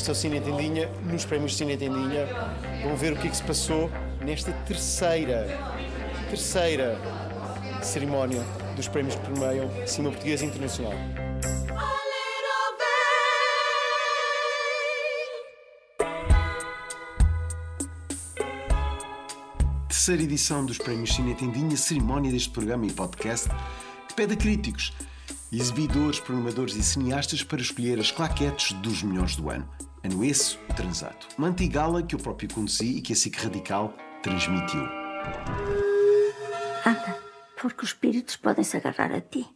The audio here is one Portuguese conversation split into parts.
Este é o Cine Tendinha, nos prémios Cine Tendinha. Vão ver o que é que se passou nesta terceira, terceira cerimónia dos prémios que premiam Cinema Português Internacional. Terceira edição dos Prémios Cine Tendinha, cerimónia deste programa e podcast que pede a críticos, exibidores, programadores e cineastas para escolher as claquetes dos melhores do ano. Esse, o Transato. Uma antigala que eu próprio conheci e que a SIC Radical transmitiu. Anda, porque os espíritos podem se agarrar a ti.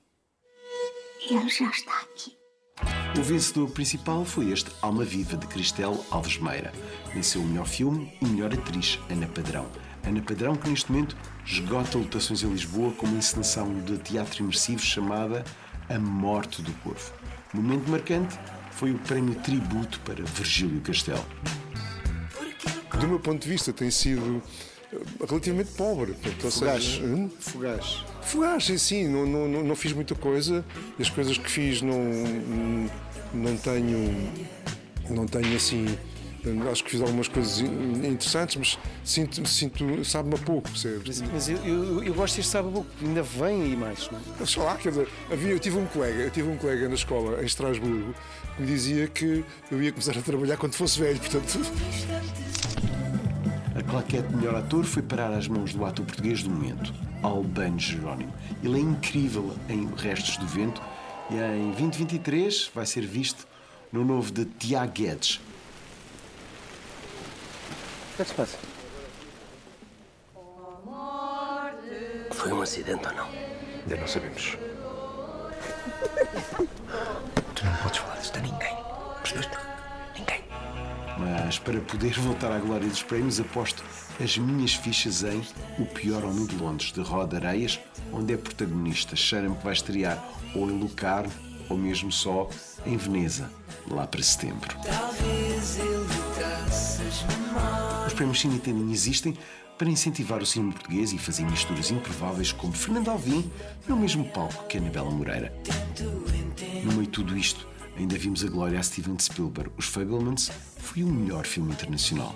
Ele já está aqui. O vencedor principal foi este Alma Viva de Cristel Alves Meira. Venceu o melhor filme e melhor atriz, Ana Padrão. Ana Padrão, que neste momento esgota lotações em Lisboa com uma encenação de teatro imersivo chamada A Morte do Corvo. Momento marcante foi o prémio tributo para Virgílio Castelo. Do meu ponto de vista, tem sido eh, relativamente pobre. Portanto, Fugaz. seja, hum? Fugaz. Fugaz, sim, não, não, não fiz muita coisa. As coisas que fiz não, não tenho. Não tenho assim. Acho que fiz algumas coisas in- interessantes, mas sinto, sinto sabe-me a pouco, percebes? Mas eu, eu, eu gosto deste sábado, ainda vem aí mais. Não? é? Sei lá, quer dizer, havia, eu tive um colega, eu tive um colega na escola em Estrasburgo que me dizia que eu ia começar a trabalhar quando fosse velho, portanto. A claquete de melhor ator foi parar às mãos do ator português do momento, Albano Jerónimo. Ele é incrível em Restos do Vento e em 2023 vai ser visto no novo de Tiago Guedes. O que é que se passa? Foi um acidente ou não? Ainda não sabemos. Tu não podes falar disto a ninguém. Percebeste? Ninguém. Mas para poder voltar à glória dos prémios, aposto as minhas fichas em O Pior Homem de Londres, de Rod Areias, onde é protagonista. Cheira-me que vai estrear ou em Lucarno ou mesmo só em Veneza, lá para setembro. Os prémios Cine Tendinha existem para incentivar o cinema português e fazer misturas improváveis como Fernando Alvim no mesmo palco que Anabela Moreira. No meio de tudo isto, ainda vimos a glória a Steven Spielberg. Os Fablemans foi o melhor filme internacional.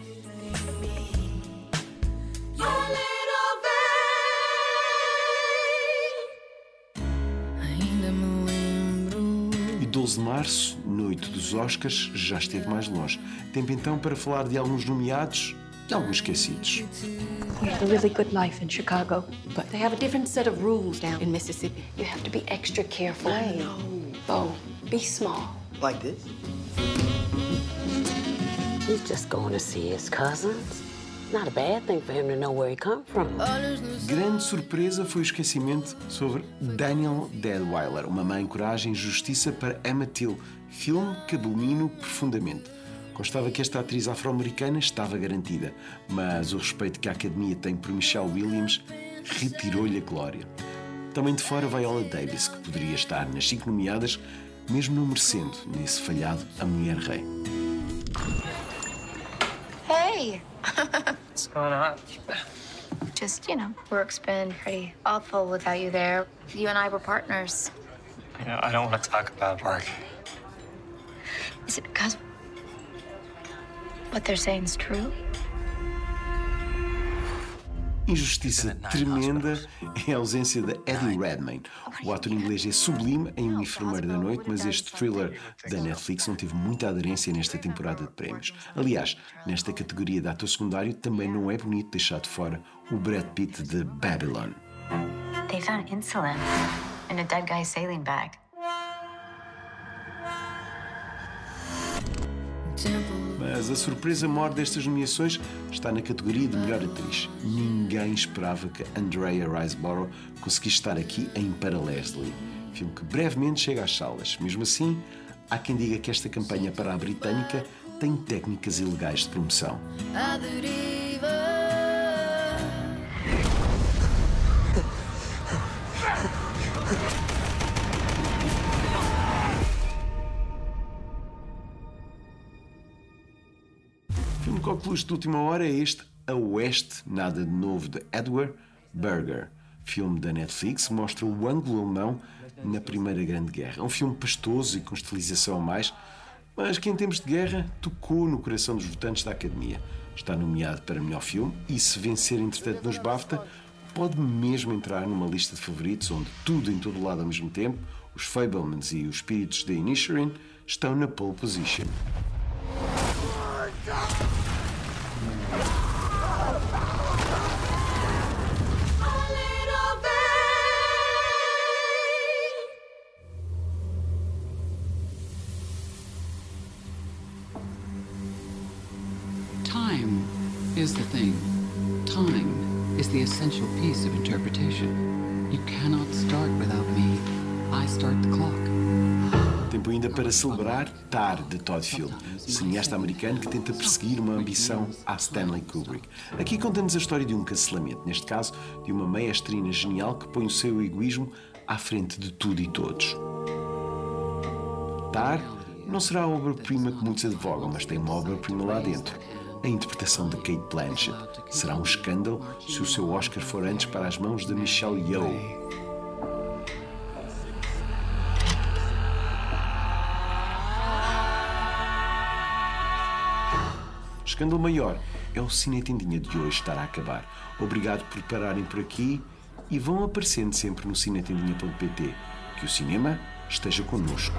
12 de março, noite dos Oscars, já esteve mais longe. Tempo então para falar de alguns nomeados e alguns esquecidos. We had a really good life in Chicago, but They have a different set of rules down in Mississippi. You have to be extra careful. I know. Bo, be small. Like this? He's just going to see his cousins. Not a bad thing for him to know where he come from. Grande surpresa foi o esquecimento sobre Daniel Deadweiler, Uma Mãe, Coragem e Justiça para Emma Till, filme que abomino profundamente. Constava que esta atriz afro-americana estava garantida, mas o respeito que a Academia tem por Michelle Williams retirou-lhe a glória. Também de fora Viola Davis, que poderia estar nas cinco nomeadas, mesmo não merecendo nesse falhado A Mulher Rei. Hey, What's going on? just, you know, work's been pretty awful without you there. You and I were partners. You know, I don't want to talk about work. Is it because what they're saying is true? Injustiça tremenda é a ausência de Eddie Redmayne. O ator inglês é sublime em Um Enfermeiro da Noite, mas este thriller da Netflix não teve muita aderência nesta temporada de prémios. Aliás, nesta categoria de ator secundário também não é bonito deixar de fora o Brad Pitt de Babylon. They found insulin in a dead guy's sailing bag. Mas a surpresa maior destas nomeações está na categoria de melhor atriz. Ninguém esperava que Andrea Riseborough conseguisse estar aqui em Para Leslie, filme que brevemente chega às salas. Mesmo assim, há quem diga que esta campanha para a britânica tem técnicas ilegais de promoção. Concluído de última hora é este A Oeste, Nada de Novo, de Edward Berger. Filme da Netflix mostra o ângulo alemão na Primeira Grande Guerra. É um filme pastoso e com estilização a mais, mas que em tempos de guerra tocou no coração dos votantes da Academia. Está nomeado para melhor filme e, se vencer entretanto nos BAFTA, pode mesmo entrar numa lista de favoritos onde tudo em todo lado ao mesmo tempo, os Fablemans e os espíritos de Inisherin estão na pole position. Is the thing. Time is the essential piece of interpretation. You cannot start without me. I start the clock. Tempo ainda para celebrar Tar, de Todd Field, cineasta americano que tenta perseguir uma ambição à Stanley Kubrick. Aqui contamos a história de um cancelamento, neste caso, de uma meia-estrina genial que põe o seu egoísmo à frente de tudo e todos. Tar não será a obra-prima que muitos advogam, mas tem uma obra-prima lá dentro. A interpretação de Kate Blanchett será um escândalo se o seu Oscar for antes para as mãos de Michelle Yeoh. Escândalo maior é o Cine Tendinha de hoje estar a acabar. Obrigado por pararem por aqui e vão aparecendo sempre no cinetendinha.pt. Que o cinema esteja connosco.